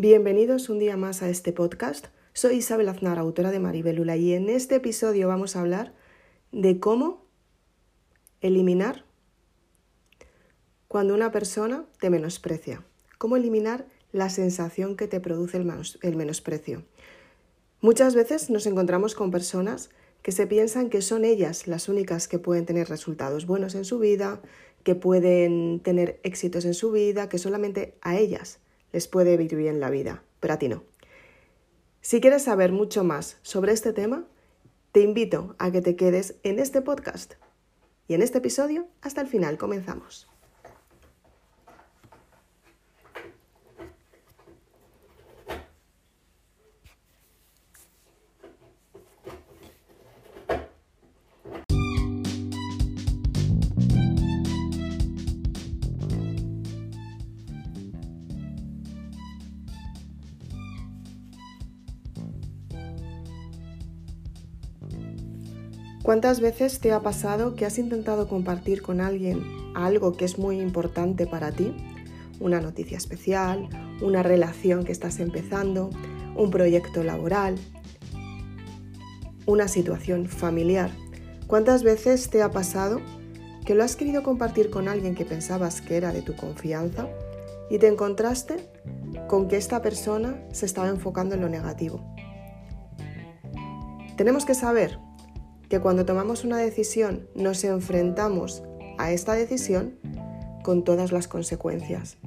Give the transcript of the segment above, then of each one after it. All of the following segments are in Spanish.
Bienvenidos un día más a este podcast. Soy Isabel Aznar, autora de Maribelula, y en este episodio vamos a hablar de cómo eliminar cuando una persona te menosprecia. Cómo eliminar la sensación que te produce el menosprecio. Muchas veces nos encontramos con personas que se piensan que son ellas las únicas que pueden tener resultados buenos en su vida, que pueden tener éxitos en su vida, que solamente a ellas les puede vivir bien la vida, pero a ti no. Si quieres saber mucho más sobre este tema, te invito a que te quedes en este podcast. Y en este episodio, hasta el final, comenzamos. ¿Cuántas veces te ha pasado que has intentado compartir con alguien algo que es muy importante para ti? Una noticia especial, una relación que estás empezando, un proyecto laboral, una situación familiar. ¿Cuántas veces te ha pasado que lo has querido compartir con alguien que pensabas que era de tu confianza y te encontraste con que esta persona se estaba enfocando en lo negativo? Tenemos que saber que cuando tomamos una decisión nos enfrentamos a esta decisión con todas las consecuencias.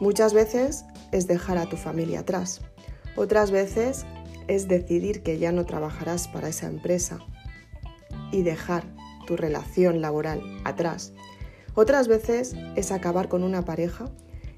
Muchas veces es dejar a tu familia atrás, otras veces es decidir que ya no trabajarás para esa empresa y dejar tu relación laboral atrás. Otras veces es acabar con una pareja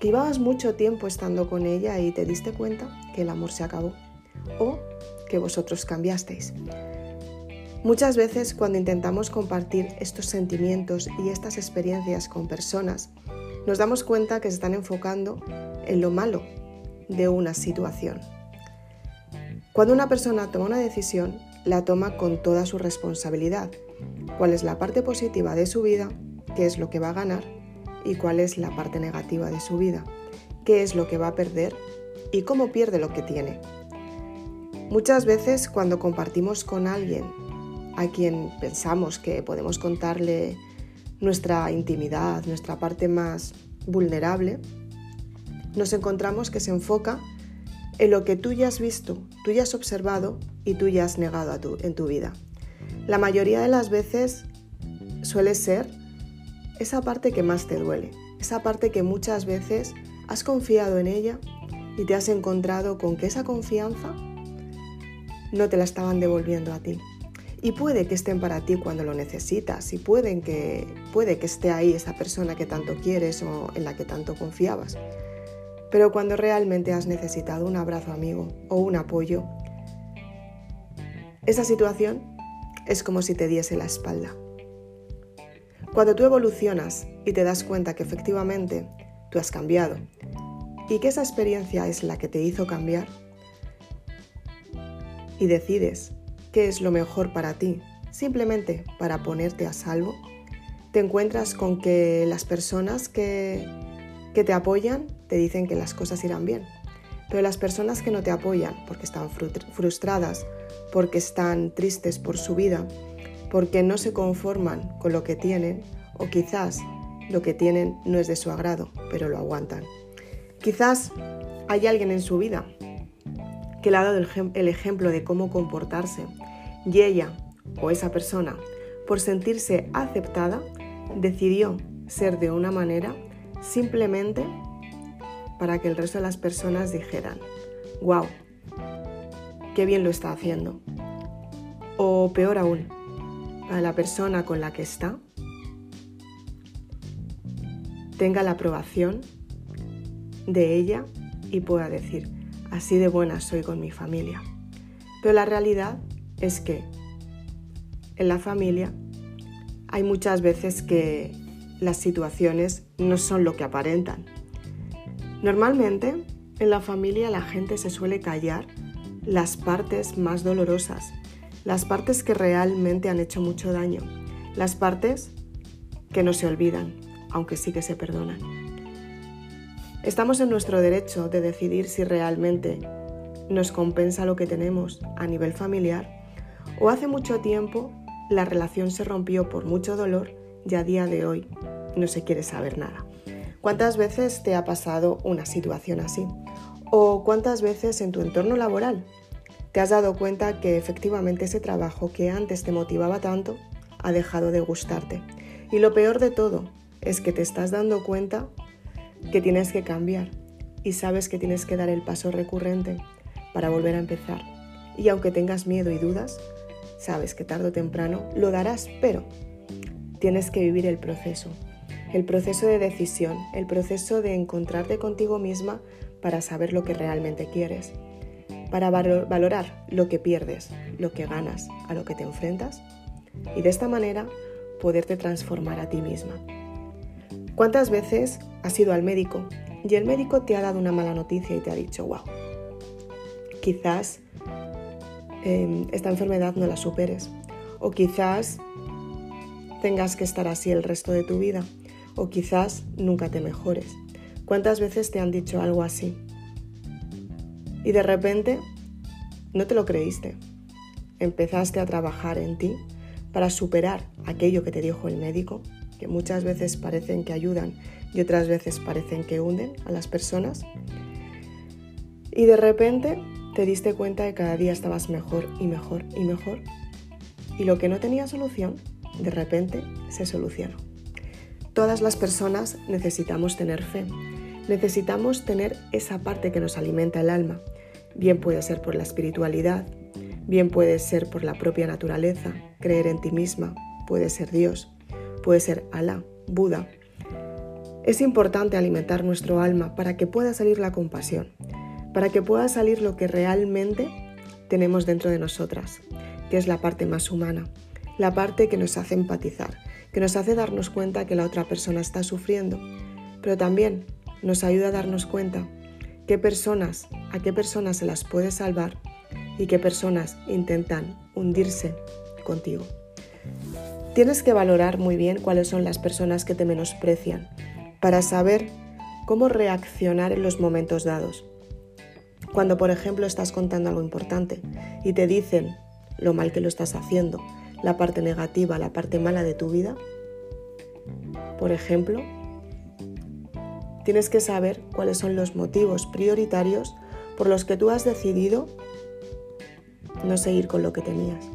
que llevabas mucho tiempo estando con ella y te diste cuenta que el amor se acabó o que vosotros cambiasteis. Muchas veces cuando intentamos compartir estos sentimientos y estas experiencias con personas, nos damos cuenta que se están enfocando en lo malo de una situación. Cuando una persona toma una decisión, la toma con toda su responsabilidad. ¿Cuál es la parte positiva de su vida? ¿Qué es lo que va a ganar? ¿Y cuál es la parte negativa de su vida? ¿Qué es lo que va a perder? ¿Y cómo pierde lo que tiene? Muchas veces cuando compartimos con alguien a quien pensamos que podemos contarle nuestra intimidad, nuestra parte más vulnerable, nos encontramos que se enfoca en lo que tú ya has visto, tú ya has observado y tú ya has negado en tu vida. La mayoría de las veces suele ser esa parte que más te duele, esa parte que muchas veces has confiado en ella y te has encontrado con que esa confianza no te la estaban devolviendo a ti y puede que estén para ti cuando lo necesitas y que, puede que esté ahí esa persona que tanto quieres o en la que tanto confiabas. Pero cuando realmente has necesitado un abrazo amigo o un apoyo, esa situación es como si te diese la espalda. Cuando tú evolucionas y te das cuenta que efectivamente tú has cambiado y que esa experiencia es la que te hizo cambiar y decides qué es lo mejor para ti, simplemente para ponerte a salvo, te encuentras con que las personas que, que te apoyan te dicen que las cosas irán bien. Pero las personas que no te apoyan porque están frustradas, porque están tristes por su vida, porque no se conforman con lo que tienen o quizás lo que tienen no es de su agrado, pero lo aguantan. Quizás hay alguien en su vida que le ha dado el, ejemplo de cómo comportarse y ella o esa persona, por sentirse aceptada, decidió ser de una manera simplemente para que el resto de las personas dijeran, wow, qué bien lo está haciendo. O peor aún, para la persona con la que está tenga la aprobación de ella y pueda decir, así de buena soy con mi familia. Pero la realidad es que en la familia hay muchas veces que las situaciones no son lo que aparentan. Normalmente en la familia la gente se suele callar las partes más dolorosas, las partes que realmente han hecho mucho daño, las partes que no se olvidan, aunque sí que se perdonan. Estamos en nuestro derecho de decidir si realmente nos compensa lo que tenemos a nivel familiar o hace mucho tiempo la relación se rompió por mucho dolor y a día de hoy no se quiere saber nada. ¿Cuántas veces te ha pasado una situación así? ¿O cuántas veces en tu entorno laboral te has dado cuenta que efectivamente ese trabajo que antes te motivaba tanto ha dejado de gustarte? Y lo peor de todo es que te estás dando cuenta que tienes que cambiar y sabes que tienes que dar el paso recurrente para volver a empezar. Y aunque tengas miedo y dudas, sabes que tarde o temprano lo darás, pero tienes que vivir el proceso, el proceso de decisión, el proceso de encontrarte contigo misma para saber lo que realmente quieres, para valorar lo que pierdes, lo que ganas, a lo que te enfrentas y de esta manera poderte transformar a ti misma. ¿Cuántas veces has ido al médico y el médico te ha dado una mala noticia y te ha dicho, wow, quizás em, esta enfermedad no la superes o quizás tengas que estar así el resto de tu vida o quizás nunca te mejores. ¿Cuántas veces te han dicho algo así? Y de repente no te lo creíste. Empezaste a trabajar en ti para superar aquello que te dijo el médico, que muchas veces parecen que ayudan y otras veces parecen que hunden a las personas. Y de repente te diste cuenta de que cada día estabas mejor y mejor y mejor. Y lo que no tenía solución, de repente se solucionó. Todas las personas necesitamos tener fe. Necesitamos tener esa parte que nos alimenta el alma. Bien puede ser por la espiritualidad, bien puede ser por la propia naturaleza, creer en ti misma, puede ser Dios, puede ser Alá, Buda. Es importante alimentar nuestro alma para que pueda salir la compasión, para que pueda salir lo que realmente tenemos dentro de nosotras, que es la parte más humana, la parte que nos hace empatizar, que nos hace darnos cuenta que la otra persona está sufriendo, pero también nos ayuda a darnos cuenta qué personas, a qué personas se las puede salvar y qué personas intentan hundirse contigo. Tienes que valorar muy bien cuáles son las personas que te menosprecian para saber cómo reaccionar en los momentos dados. Cuando, por ejemplo, estás contando algo importante y te dicen lo mal que lo estás haciendo, la parte negativa, la parte mala de tu vida, por ejemplo, tienes que saber cuáles son los motivos prioritarios por los que tú has decidido no seguir con lo que tenías.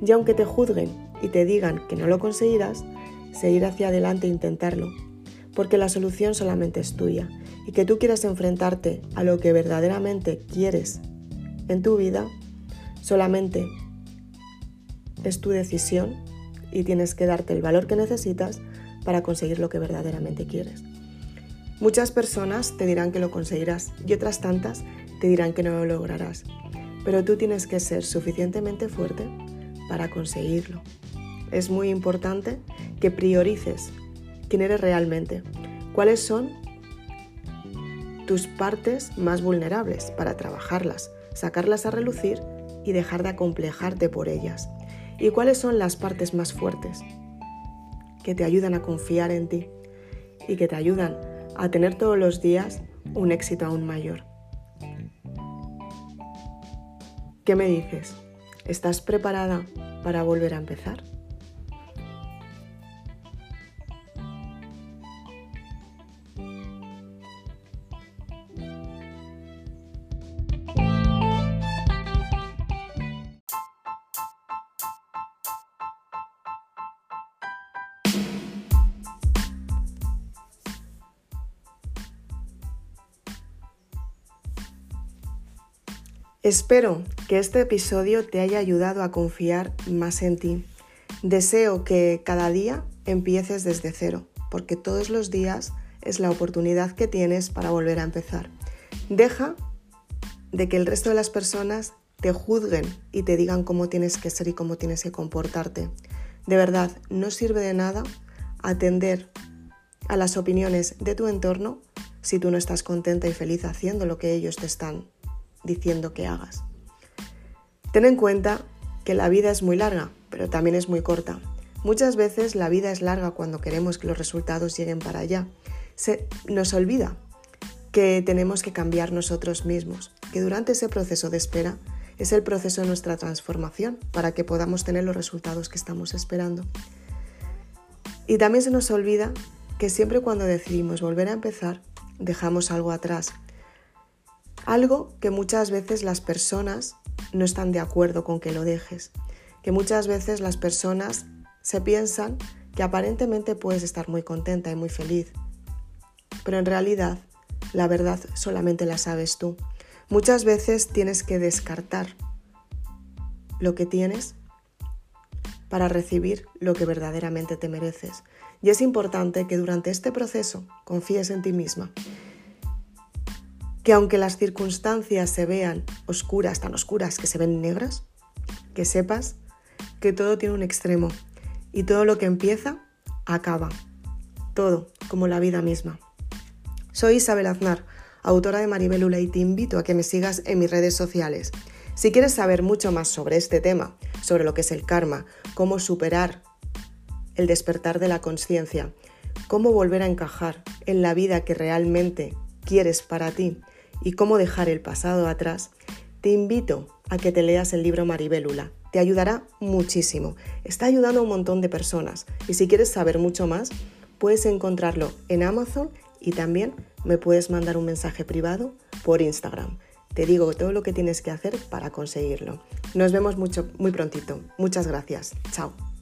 Y aunque te juzguen y te digan que no lo conseguirás, seguir hacia adelante e intentarlo, porque la solución solamente es tuya y que tú quieras enfrentarte a lo que verdaderamente quieres en tu vida, solamente es tu decisión y tienes que darte el valor que necesitas para conseguir lo que verdaderamente quieres. Muchas personas te dirán que lo conseguirás y otras tantas te dirán que no lo lograrás, pero tú tienes que ser suficientemente fuerte para conseguirlo. Es muy importante que priorices quién eres realmente, cuáles son tus partes más vulnerables para trabajarlas, sacarlas a relucir y dejar de acomplejarte por ellas. ¿Y cuáles son las partes más fuertes que te ayudan a confiar en ti y que te ayudan a tener todos los días un éxito aún mayor? ¿Qué me dices? ¿Estás preparada para volver a empezar? Espero que este episodio te haya ayudado a confiar más en ti. Deseo que cada día empieces desde cero, porque todos los días es la oportunidad que tienes para volver a empezar. Deja de que el resto de las personas te juzguen y te digan cómo tienes que ser y cómo tienes que comportarte. De verdad, no sirve de nada atender a las opiniones de tu entorno si tú no estás contenta y feliz haciendo lo que ellos te están diciendo que hagas. Ten en cuenta que la vida es muy larga, pero también es muy corta. Muchas veces la vida es larga cuando queremos que los resultados lleguen para allá. Se nos olvida que tenemos que cambiar nosotros mismos, que durante ese proceso de espera es el proceso de nuestra transformación para que podamos tener los resultados que estamos esperando. Y también se nos olvida que siempre cuando decidimos volver a empezar, dejamos algo atrás. Algo que muchas veces las personas no están de acuerdo con que lo dejes. Que muchas veces las personas se piensan que aparentemente puedes estar muy contenta y muy feliz. Pero en realidad, la verdad solamente la sabes tú. Muchas veces tienes que descartar lo que tienes para recibir lo que verdaderamente te mereces. Y es importante que durante este proceso confíes en ti misma. Que aunque las circunstancias se vean oscuras, tan oscuras que se ven negras, que sepas que todo tiene un extremo y todo lo que empieza acaba. Todo, como la vida misma. Soy Isabel Aznar autora de Maribelula, y te invito a que me sigas en mis redes sociales. Si quieres saber mucho más sobre este tema, sobre lo que es el karma, cómo superar el despertar de la conciencia, cómo volver a encajar en la vida que realmente quieres para ti y cómo dejar el pasado atrás, te invito a que te leas el libro Maribelula. Te ayudará muchísimo. Está ayudando a un montón de personas. Y si quieres saber mucho más, puedes encontrarlo en Amazon y también me puedes mandar un mensaje privado por Instagram. Te digo todo lo que tienes que hacer para conseguirlo. Nos vemos mucho, muy prontito. Muchas gracias. Chao.